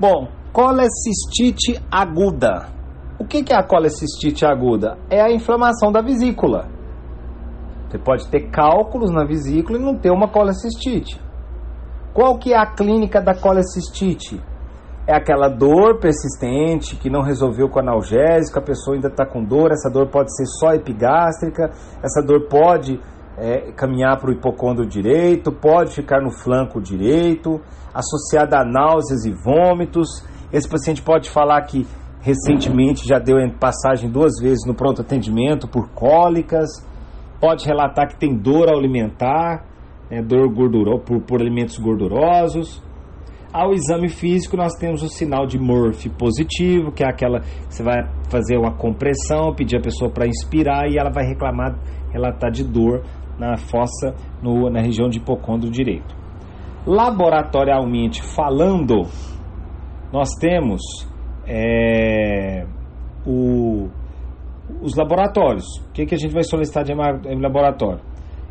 Bom, colecistite aguda. O que é a colecistite aguda? É a inflamação da vesícula. Você pode ter cálculos na vesícula e não ter uma colecistite. Qual que é a clínica da colecistite? É aquela dor persistente que não resolveu com analgésico, a pessoa ainda está com dor, essa dor pode ser só epigástrica, essa dor pode é, caminhar para o hipocôndrio direito, pode ficar no flanco direito, associada a náuseas e vômitos. Esse paciente pode falar que recentemente já deu passagem duas vezes no pronto atendimento por cólicas, pode relatar que tem dor alimentar, né, dor gorduro, por, por alimentos gordurosos. Ao exame físico, nós temos o sinal de Murphy positivo, que é aquela que você vai fazer uma compressão, pedir a pessoa para inspirar e ela vai reclamar, relatar de dor na fossa, no, na região de hipocôndrio direito. Laboratorialmente falando, nós temos é, o, os laboratórios. O que, que a gente vai solicitar de laboratório?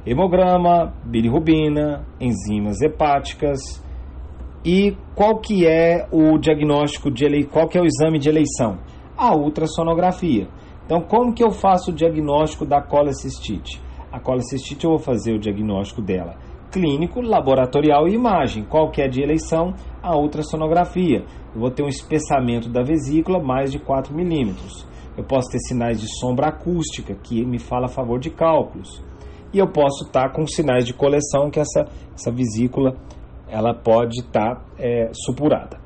Hemograma, bilirrubina, enzimas hepáticas e qual que é o diagnóstico de qual que é o exame de eleição? A ultrassonografia. Então, como que eu faço o diagnóstico da colecistite? A colecistite eu vou fazer o diagnóstico dela clínico, laboratorial e imagem. Qual que é de eleição? A ultrassonografia. Eu vou ter um espessamento da vesícula mais de 4 milímetros. Eu posso ter sinais de sombra acústica, que me fala a favor de cálculos. E eu posso estar com sinais de coleção, que essa, essa vesícula ela pode estar é, supurada.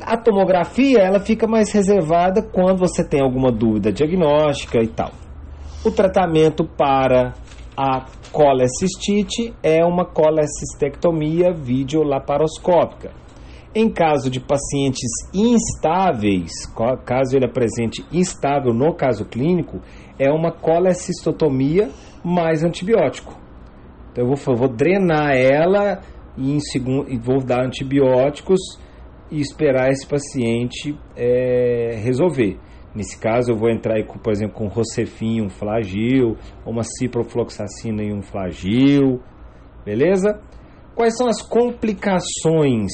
A tomografia ela fica mais reservada quando você tem alguma dúvida diagnóstica e tal. O tratamento para a colecistite é uma colecistectomia videolaparoscópica. Em caso de pacientes instáveis, caso ele apresente instável no caso clínico, é uma colecistotomia mais antibiótico. Então eu vou, vou drenar ela e, segundo, e vou dar antibióticos e esperar esse paciente é, resolver. Nesse caso, eu vou entrar, aí, por exemplo, com Rocefin um flagil, ou uma ciprofloxacina e um flagil, beleza? Quais são as complicações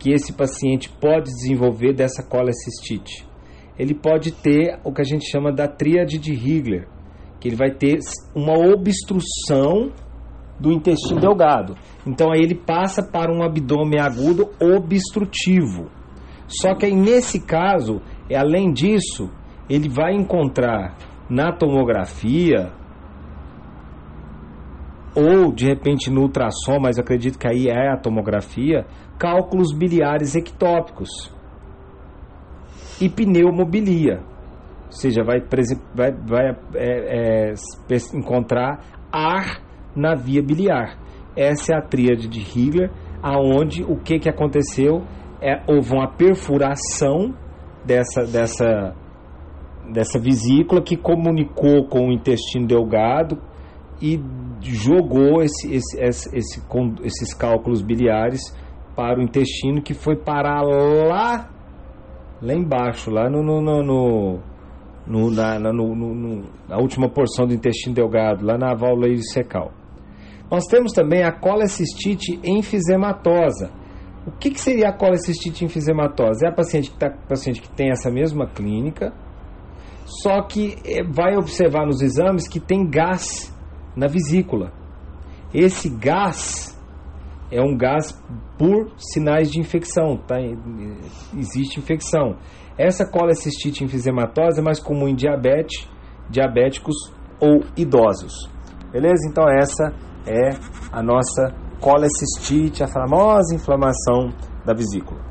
que esse paciente pode desenvolver dessa colecistite? Ele pode ter o que a gente chama da tríade de Higler, que ele vai ter uma obstrução do intestino delgado. Então aí ele passa para um abdômen agudo obstrutivo. Só que aí nesse caso além disso, ele vai encontrar na tomografia ou de repente no ultrassom, mas acredito que aí é a tomografia, cálculos biliares ectópicos e pneumobilia. Ou seja, vai, vai, vai é, é, encontrar ar na via biliar. Essa é a tríade de Higler, aonde o que, que aconteceu? É, houve uma perfuração dessa, dessa, dessa vesícula que comunicou com o intestino delgado e jogou esse, esse, esse, esse, esses cálculos biliares para o intestino que foi parar lá, lá embaixo, lá no, no, no, no, no na, no, no, na última porção do intestino delgado, lá na válvula ileocecal. Nós temos também a colecistite enfisematosa, o que, que seria a colecistite enfisematose? É a paciente que, tá, paciente que tem essa mesma clínica, só que eh, vai observar nos exames que tem gás na vesícula. Esse gás é um gás por sinais de infecção, tá? Existe infecção. Essa colecistite enfisematose é mais comum em diabetes, diabéticos ou idosos. Beleza? Então essa é a nossa colecistite, a famosa inflamação da vesícula.